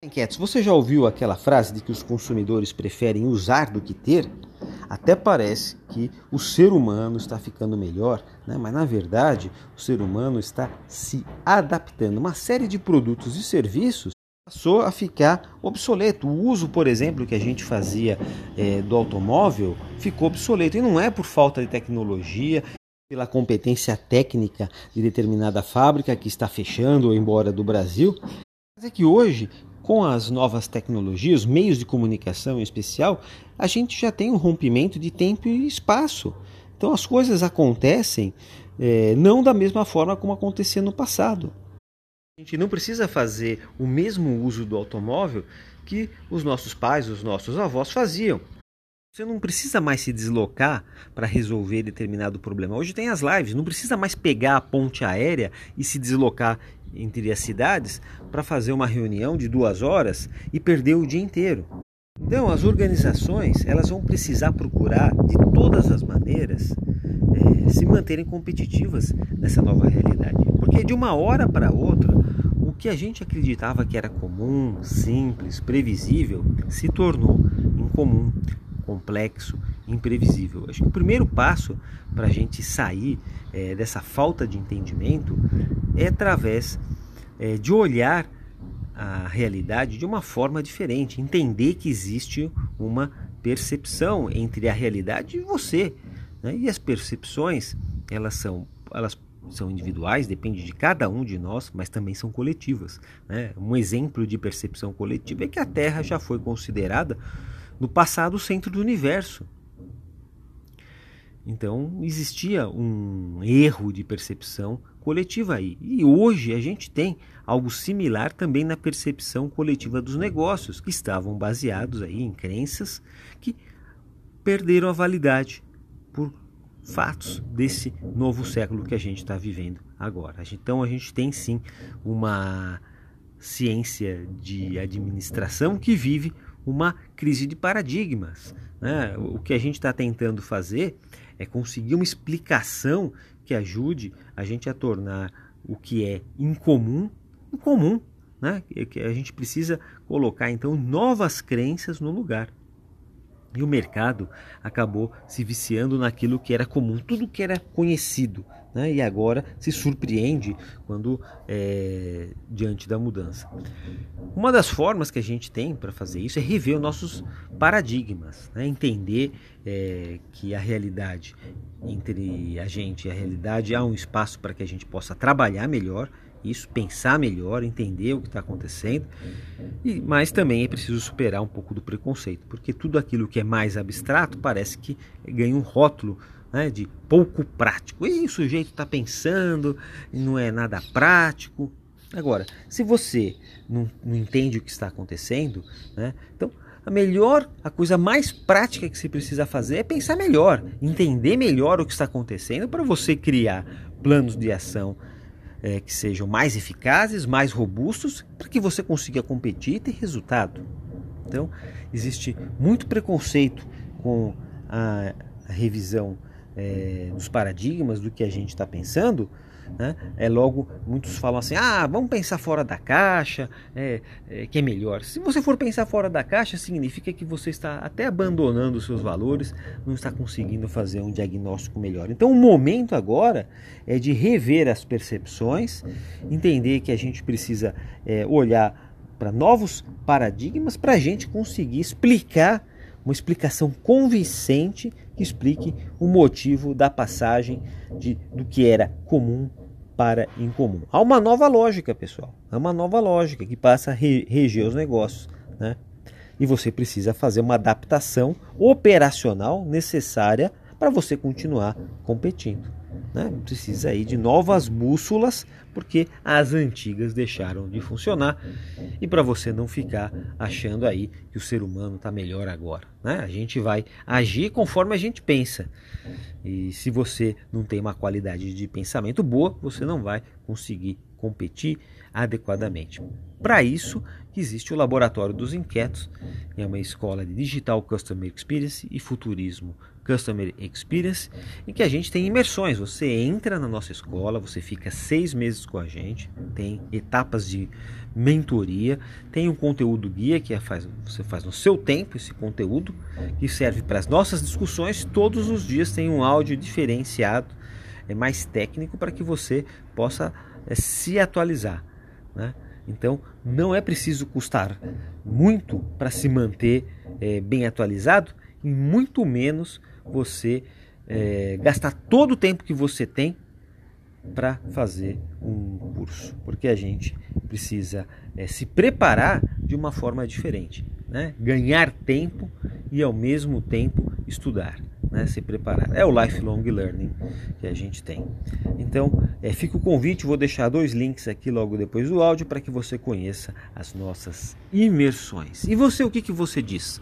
Inquietos, você já ouviu aquela frase de que os consumidores preferem usar do que ter? Até parece que o ser humano está ficando melhor, né? mas na verdade o ser humano está se adaptando. Uma série de produtos e serviços passou a ficar obsoleto. O uso, por exemplo, que a gente fazia é, do automóvel ficou obsoleto. E não é por falta de tecnologia, pela competência técnica de determinada fábrica que está fechando ou embora do Brasil, mas é que hoje com as novas tecnologias, meios de comunicação em especial, a gente já tem um rompimento de tempo e espaço. Então as coisas acontecem é, não da mesma forma como acontecia no passado. A gente não precisa fazer o mesmo uso do automóvel que os nossos pais, os nossos avós faziam. Você não precisa mais se deslocar para resolver determinado problema. Hoje tem as lives, não precisa mais pegar a ponte aérea e se deslocar entre as cidades para fazer uma reunião de duas horas e perder o dia inteiro. Então, as organizações elas vão precisar procurar de todas as maneiras é, se manterem competitivas nessa nova realidade, porque de uma hora para outra o que a gente acreditava que era comum, simples, previsível, se tornou incomum, complexo, imprevisível. Acho que o primeiro passo para a gente sair é, dessa falta de entendimento é através é, de olhar a realidade de uma forma diferente, entender que existe uma percepção entre a realidade e você. Né? E as percepções, elas são, elas são individuais, depende de cada um de nós, mas também são coletivas. Né? Um exemplo de percepção coletiva é que a Terra já foi considerada no passado o centro do universo. Então existia um erro de percepção coletiva aí. E hoje a gente tem algo similar também na percepção coletiva dos negócios, que estavam baseados aí em crenças que perderam a validade por fatos desse novo século que a gente está vivendo agora. Então a gente tem sim uma ciência de administração que vive uma crise de paradigmas. Né? O que a gente está tentando fazer é conseguir uma explicação que ajude a gente a tornar o que é incomum incomum. Né? A gente precisa colocar então novas crenças no lugar. E o mercado acabou se viciando naquilo que era comum, tudo que era conhecido, né? e agora se surpreende quando é, diante da mudança. Uma das formas que a gente tem para fazer isso é rever os nossos paradigmas, né? entender é, que a realidade entre a gente e a realidade há um espaço para que a gente possa trabalhar melhor isso, pensar melhor, entender o que está acontecendo, e, mas também é preciso superar um pouco do preconceito, porque tudo aquilo que é mais abstrato parece que ganha um rótulo né, de pouco prático. E o sujeito está pensando, não é nada prático. Agora, se você não, não entende o que está acontecendo, né, então a melhor, a coisa mais prática que você precisa fazer é pensar melhor, entender melhor o que está acontecendo para você criar planos de ação é, que sejam mais eficazes, mais robustos, para que você consiga competir e ter resultado. Então, existe muito preconceito com a revisão é, dos paradigmas do que a gente está pensando, né? É logo muitos falam assim: ah, vamos pensar fora da caixa, é, é, que é melhor. Se você for pensar fora da caixa, significa que você está até abandonando os seus valores, não está conseguindo fazer um diagnóstico melhor. Então, o momento agora é de rever as percepções, entender que a gente precisa é, olhar para novos paradigmas para a gente conseguir explicar uma explicação convincente que explique o motivo da passagem de, do que era comum para incomum. Há uma nova lógica, pessoal. Há uma nova lógica que passa a re, reger os negócios. Né? E você precisa fazer uma adaptação operacional necessária para você continuar competindo. Né? Precisa aí de novas bússolas, porque as antigas deixaram de funcionar. E para você não ficar achando aí que o ser humano está melhor agora. Né? A gente vai agir conforme a gente pensa. E se você não tem uma qualidade de pensamento boa, você não vai conseguir competir adequadamente. Para isso, existe o Laboratório dos Inquietos, é uma escola de Digital Customer Experience e Futurismo Customer Experience, em que a gente tem imersões. Você entra na nossa escola, você fica seis meses com a gente, tem etapas de mentoria, tem um conteúdo guia que é faz, você faz no seu tempo esse conteúdo, que serve para as nossas discussões. Todos os dias tem um áudio diferenciado, é mais técnico para que você possa é, se atualizar. Né? Então, não é preciso custar muito para se manter é, bem atualizado e muito menos você é, gastar todo o tempo que você tem para fazer um curso, porque a gente precisa é, se preparar de uma forma diferente, né? ganhar tempo e ao mesmo tempo estudar né, se preparar. É o lifelong learning que a gente tem. Então, é, fica o convite, vou deixar dois links aqui logo depois do áudio para que você conheça as nossas imersões. E você, o que, que você diz?